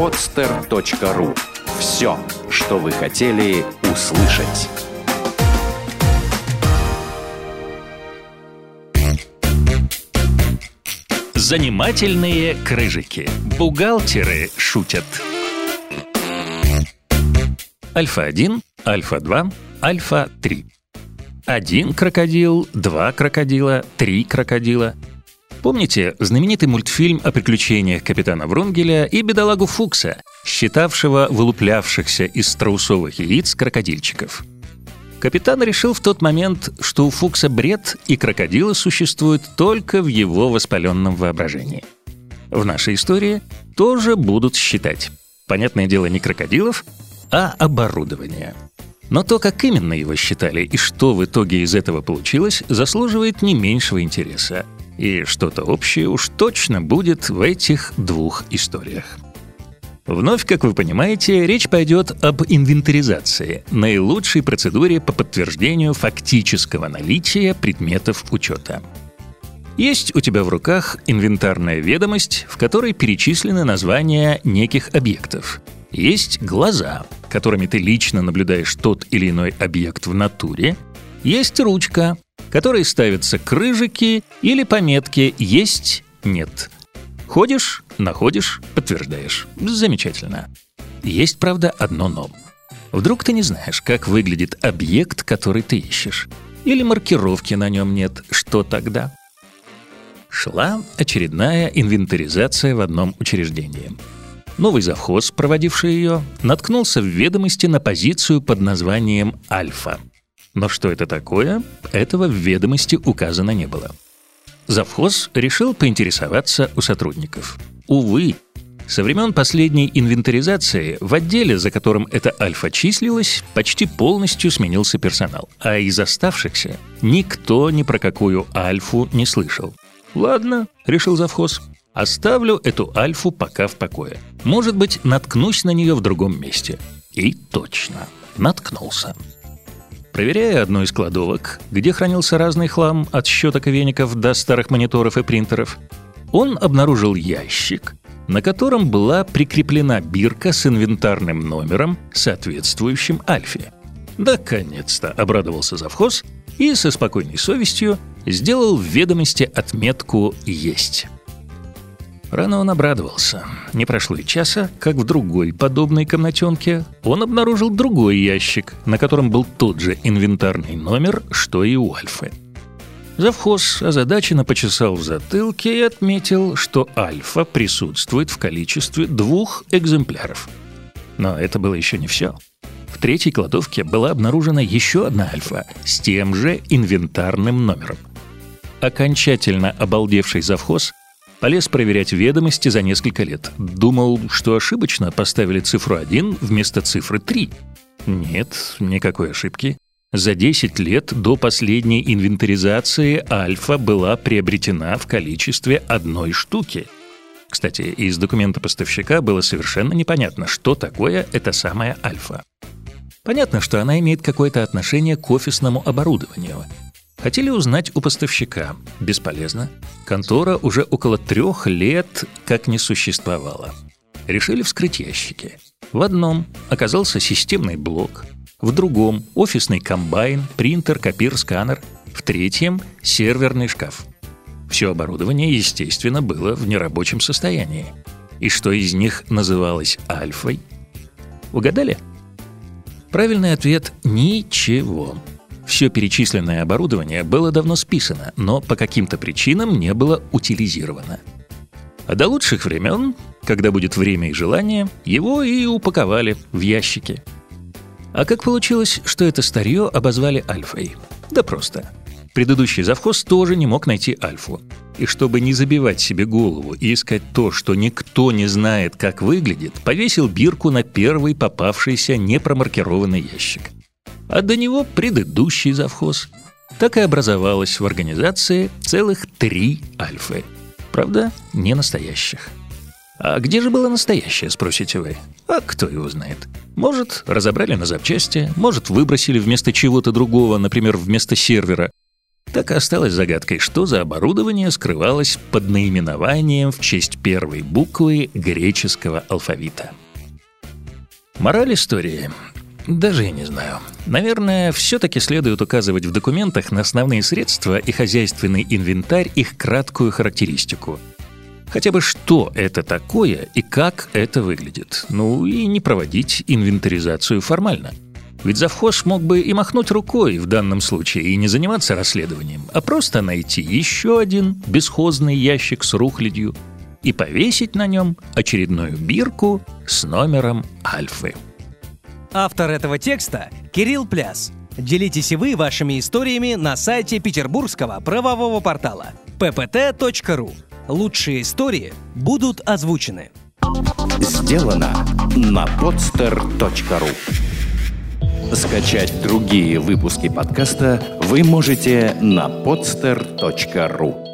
podster.ru Все, что вы хотели услышать. Занимательные крыжики. Бухгалтеры шутят. Альфа-1, Альфа-2, Альфа-3. Один крокодил, два крокодила, три крокодила. Помните знаменитый мультфильм о приключениях капитана Врунгеля и бедолагу Фукса, считавшего вылуплявшихся из страусовых яиц крокодильчиков? Капитан решил в тот момент, что у Фукса бред, и крокодилы существуют только в его воспаленном воображении. В нашей истории тоже будут считать. Понятное дело, не крокодилов, а оборудование. Но то, как именно его считали и что в итоге из этого получилось, заслуживает не меньшего интереса. И что-то общее уж точно будет в этих двух историях. Вновь, как вы понимаете, речь пойдет об инвентаризации, наилучшей процедуре по подтверждению фактического наличия предметов учета. Есть у тебя в руках инвентарная ведомость, в которой перечислены названия неких объектов. Есть глаза, которыми ты лично наблюдаешь тот или иной объект в натуре. Есть ручка, которой ставятся крыжики или пометки «есть», «нет». Ходишь, находишь, подтверждаешь. Замечательно. Есть, правда, одно «но». Вдруг ты не знаешь, как выглядит объект, который ты ищешь. Или маркировки на нем нет. Что тогда? Шла очередная инвентаризация в одном учреждении. Новый завхоз, проводивший ее, наткнулся в ведомости на позицию под названием «Альфа». Но что это такое, этого в ведомости указано не было. Завхоз решил поинтересоваться у сотрудников. Увы, со времен последней инвентаризации в отделе, за которым эта альфа числилась, почти полностью сменился персонал, а из оставшихся никто ни про какую альфу не слышал. «Ладно», — решил завхоз, — «оставлю эту альфу пока в покое. Может быть, наткнусь на нее в другом месте». И точно, наткнулся. Проверяя одну из кладовок, где хранился разный хлам от щеток и веников до старых мониторов и принтеров, он обнаружил ящик, на котором была прикреплена бирка с инвентарным номером, соответствующим Альфе. Наконец-то обрадовался завхоз и со спокойной совестью сделал в ведомости отметку «Есть». Рано он обрадовался. Не прошло и часа, как в другой подобной комнатенке он обнаружил другой ящик, на котором был тот же инвентарный номер, что и у Альфы. Завхоз озадаченно почесал в затылке и отметил, что Альфа присутствует в количестве двух экземпляров. Но это было еще не все. В третьей кладовке была обнаружена еще одна Альфа с тем же инвентарным номером. Окончательно обалдевший завхоз Полез проверять ведомости за несколько лет. Думал, что ошибочно поставили цифру 1 вместо цифры 3. Нет, никакой ошибки. За 10 лет до последней инвентаризации альфа была приобретена в количестве одной штуки. Кстати, из документа поставщика было совершенно непонятно, что такое эта самая альфа. Понятно, что она имеет какое-то отношение к офисному оборудованию – Хотели узнать у поставщика. Бесполезно. Контора уже около трех лет как не существовала. Решили вскрыть ящики. В одном оказался системный блок, в другом – офисный комбайн, принтер, копир, сканер, в третьем – серверный шкаф. Все оборудование, естественно, было в нерабочем состоянии. И что из них называлось альфой? Угадали? Правильный ответ – ничего. Все перечисленное оборудование было давно списано, но по каким-то причинам не было утилизировано. А до лучших времен, когда будет время и желание, его и упаковали в ящики. А как получилось, что это старье обозвали альфой? Да просто. Предыдущий завхоз тоже не мог найти альфу. И чтобы не забивать себе голову и искать то, что никто не знает, как выглядит, повесил бирку на первый попавшийся непромаркированный ящик а до него предыдущий завхоз. Так и образовалось в организации целых три альфы. Правда, не настоящих. А где же было настоящее, спросите вы? А кто его знает? Может, разобрали на запчасти, может, выбросили вместо чего-то другого, например, вместо сервера. Так и осталось загадкой, что за оборудование скрывалось под наименованием в честь первой буквы греческого алфавита. Мораль истории. Даже я не знаю. Наверное, все-таки следует указывать в документах на основные средства и хозяйственный инвентарь их краткую характеристику. Хотя бы что это такое и как это выглядит. Ну и не проводить инвентаризацию формально. Ведь завхоз мог бы и махнуть рукой в данном случае и не заниматься расследованием, а просто найти еще один бесхозный ящик с рухлядью и повесить на нем очередную бирку с номером Альфы. Автор этого текста – Кирилл Пляс. Делитесь и вы вашими историями на сайте петербургского правового портала ppt.ru. Лучшие истории будут озвучены. Сделано на podster.ru Скачать другие выпуски подкаста вы можете на podster.ru